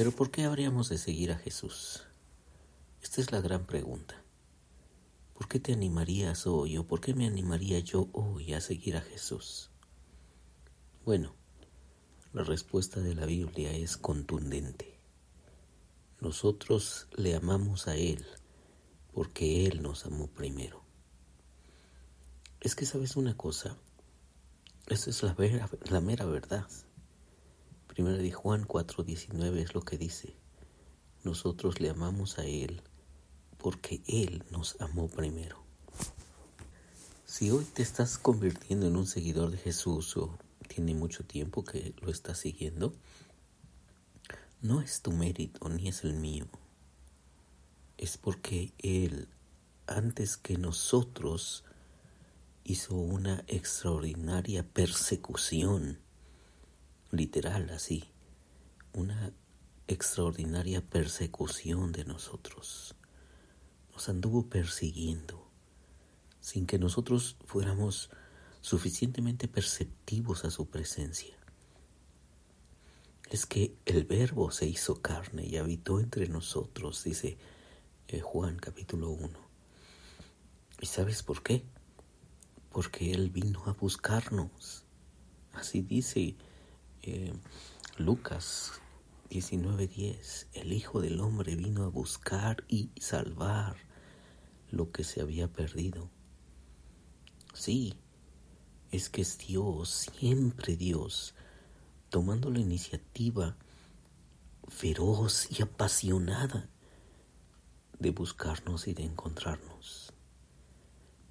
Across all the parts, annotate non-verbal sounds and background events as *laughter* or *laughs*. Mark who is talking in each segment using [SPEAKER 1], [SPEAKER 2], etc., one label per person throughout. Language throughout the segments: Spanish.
[SPEAKER 1] Pero ¿por qué habríamos de seguir a Jesús? Esta es la gran pregunta. ¿Por qué te animarías hoy o por qué me animaría yo hoy a seguir a Jesús? Bueno, la respuesta de la Biblia es contundente. Nosotros le amamos a Él porque Él nos amó primero. Es que sabes una cosa, esa es la, la mera verdad. Primera de Juan 4:19 es lo que dice, nosotros le amamos a Él porque Él nos amó primero. Si hoy te estás convirtiendo en un seguidor de Jesús o tiene mucho tiempo que lo estás siguiendo, no es tu mérito ni es el mío. Es porque Él, antes que nosotros, hizo una extraordinaria persecución, literal así, una extraordinaria persecución de nosotros nos anduvo persiguiendo sin que nosotros fuéramos suficientemente perceptivos a su presencia. Es que el verbo se hizo carne y habitó entre nosotros, dice eh, Juan capítulo 1. ¿Y sabes por qué? Porque Él vino a buscarnos. Así dice eh, Lucas 19:10. El Hijo del Hombre vino a buscar y salvar lo que se había perdido. Sí, es que es Dios, siempre Dios, tomando la iniciativa feroz y apasionada de buscarnos y de encontrarnos.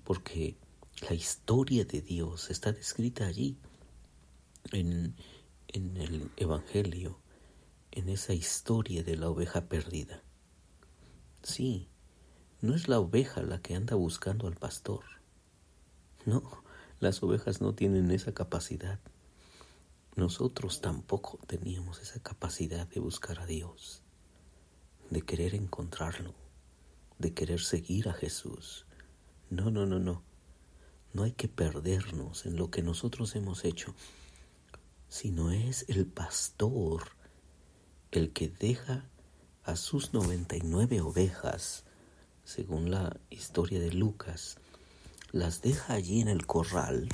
[SPEAKER 1] Porque la historia de Dios está descrita allí, en, en el Evangelio, en esa historia de la oveja perdida. Sí, no es la oveja la que anda buscando al pastor. No, las ovejas no tienen esa capacidad. Nosotros tampoco teníamos esa capacidad de buscar a Dios, de querer encontrarlo, de querer seguir a Jesús. No, no, no, no. No hay que perdernos en lo que nosotros hemos hecho, sino es el pastor el que deja a sus noventa y nueve ovejas según la historia de Lucas, las deja allí en el corral.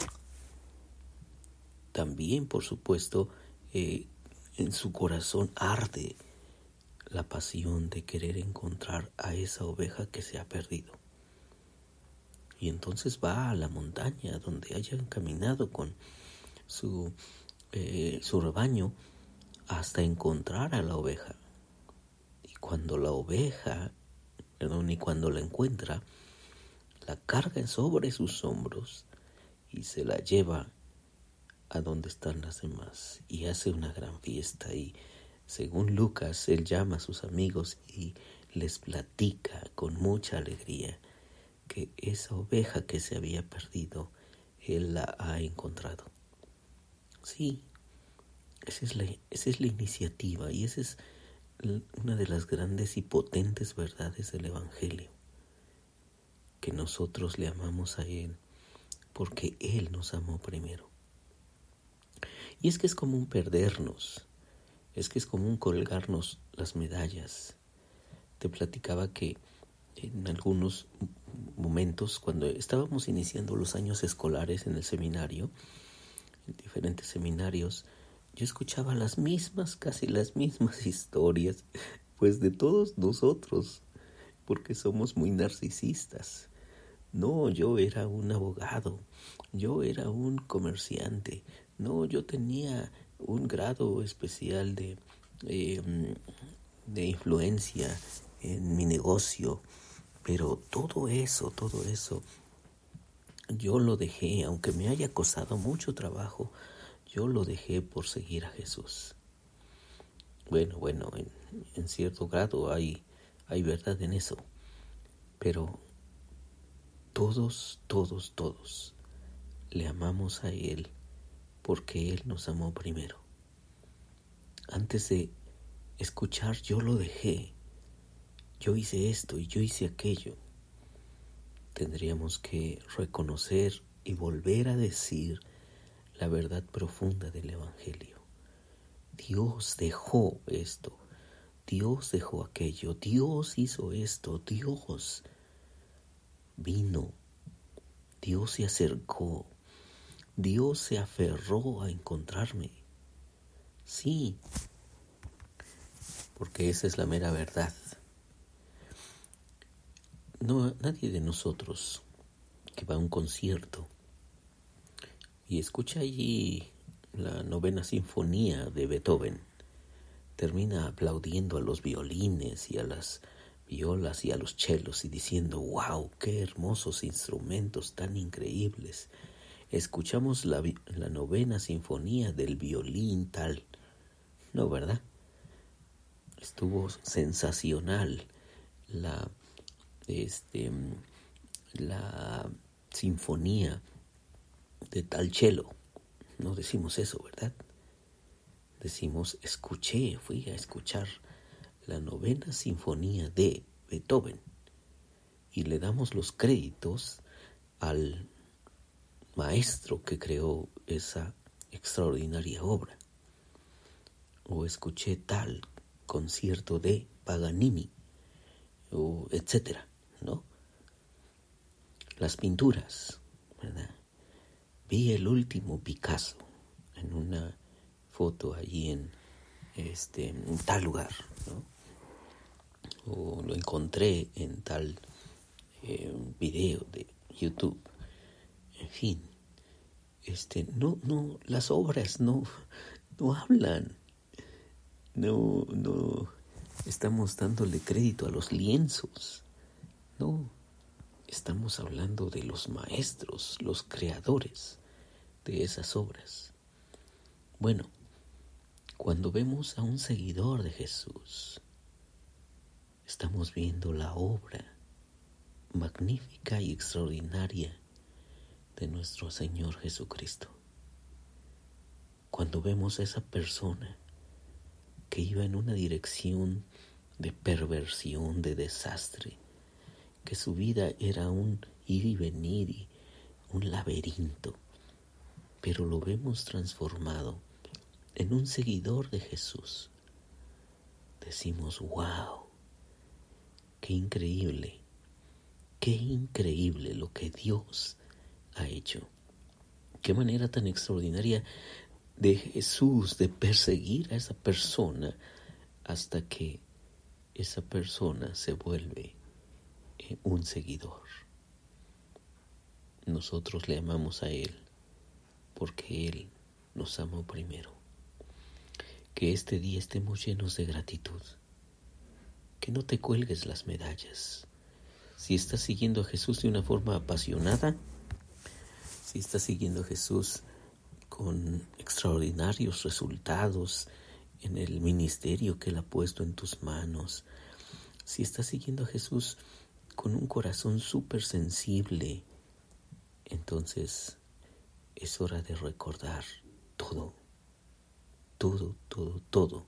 [SPEAKER 1] También, por supuesto, eh, en su corazón arde la pasión de querer encontrar a esa oveja que se ha perdido. Y entonces va a la montaña donde hayan caminado con su, eh, su rebaño hasta encontrar a la oveja. Y cuando la oveja perdón, y cuando la encuentra, la carga sobre sus hombros y se la lleva a donde están las demás y hace una gran fiesta y según Lucas él llama a sus amigos y les platica con mucha alegría que esa oveja que se había perdido él la ha encontrado. Sí, esa es la, esa es la iniciativa y esa es una de las grandes y potentes verdades del Evangelio, que nosotros le amamos a Él porque Él nos amó primero. Y es que es común perdernos, es que es común colgarnos las medallas. Te platicaba que en algunos momentos, cuando estábamos iniciando los años escolares en el seminario, en diferentes seminarios, yo escuchaba las mismas, casi las mismas *laughs* historias, pues de todos nosotros, porque somos muy narcisistas. No, yo era un abogado, yo era un comerciante, no, yo tenía un grado especial de, em, de influencia en mi negocio, pero todo eso, todo eso, yo lo dejé, aunque me haya costado mucho trabajo, yo lo dejé por seguir a Jesús. Bueno, bueno, en, cierto grado hay, hay verdad en eso, pero todos, todos, todos le amamos a Él porque Él nos amó primero. Antes de escuchar yo lo dejé, yo hice esto y yo hice aquello, tendríamos que reconocer y volver a decir la verdad profunda del Evangelio. Dios dejó esto, Dios dejó aquello, Dios hizo esto, Dios vino, Dios se acercó, Dios se aferró a encontrarme. Sí, porque esa es la mera verdad. No, nadie de nosotros que va a un concierto y escucha allí la novena sinfonía de Beethoven, termina aplaudiendo a los violines y a las violas y a los chelos y diciendo, wow, qué hermosos instrumentos tan increíbles. Escuchamos la, la novena sinfonía del violín tal. No, ¿verdad? Estuvo sensacional la, este, la sinfonía de tal chelo. No decimos eso, ¿verdad? Decimos, escuché, fui a escuchar la novena sinfonía de Beethoven y le damos los créditos al maestro que creó esa extraordinaria obra. O escuché tal concierto de Paganini, o etcétera, ¿no? Las pinturas, ¿verdad? Vi el último Picasso en una foto allí en este tal lugar, ¿no? O lo encontré en tal eh, video de YouTube. En fin, este no no las obras no no hablan. No no estamos dándole crédito a los lienzos. No, Estamos hablando de los maestros, los creadores de esas obras. Bueno, cuando vemos a un seguidor de Jesús, estamos viendo la obra magnífica y extraordinaria de nuestro Señor Jesucristo. Cuando vemos a esa persona que iba en una dirección de perversión, de desastre, que su vida era un ir y venir y un laberinto, pero lo vemos transformado en un seguidor de Jesús. Decimos, wow, qué increíble, qué increíble lo que Dios ha hecho. Qué manera tan extraordinaria de Jesús de perseguir a esa persona hasta que esa persona se vuelve un seguidor. Nosotros le amamos a Él porque Él nos amó primero. Que este día estemos llenos de gratitud. Que no te cuelgues las medallas. Si estás siguiendo a Jesús de una forma apasionada, si estás siguiendo a Jesús con extraordinarios resultados en el ministerio que Él ha puesto en tus manos, si estás siguiendo a Jesús con un corazón súper sensible, entonces es hora de recordar todo, todo, todo, todo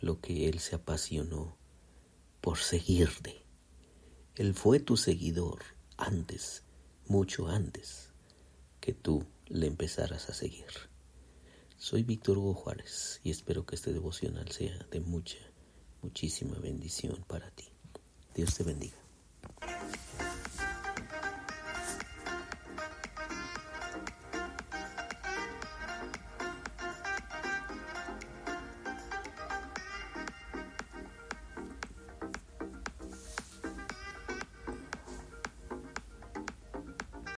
[SPEAKER 1] lo que Él se apasionó por seguirte. Él fue tu seguidor antes, mucho antes que tú le empezaras a seguir. Soy Víctor Hugo Juárez y espero que este devocional sea de mucha, muchísima bendición para ti. Dios te bendiga.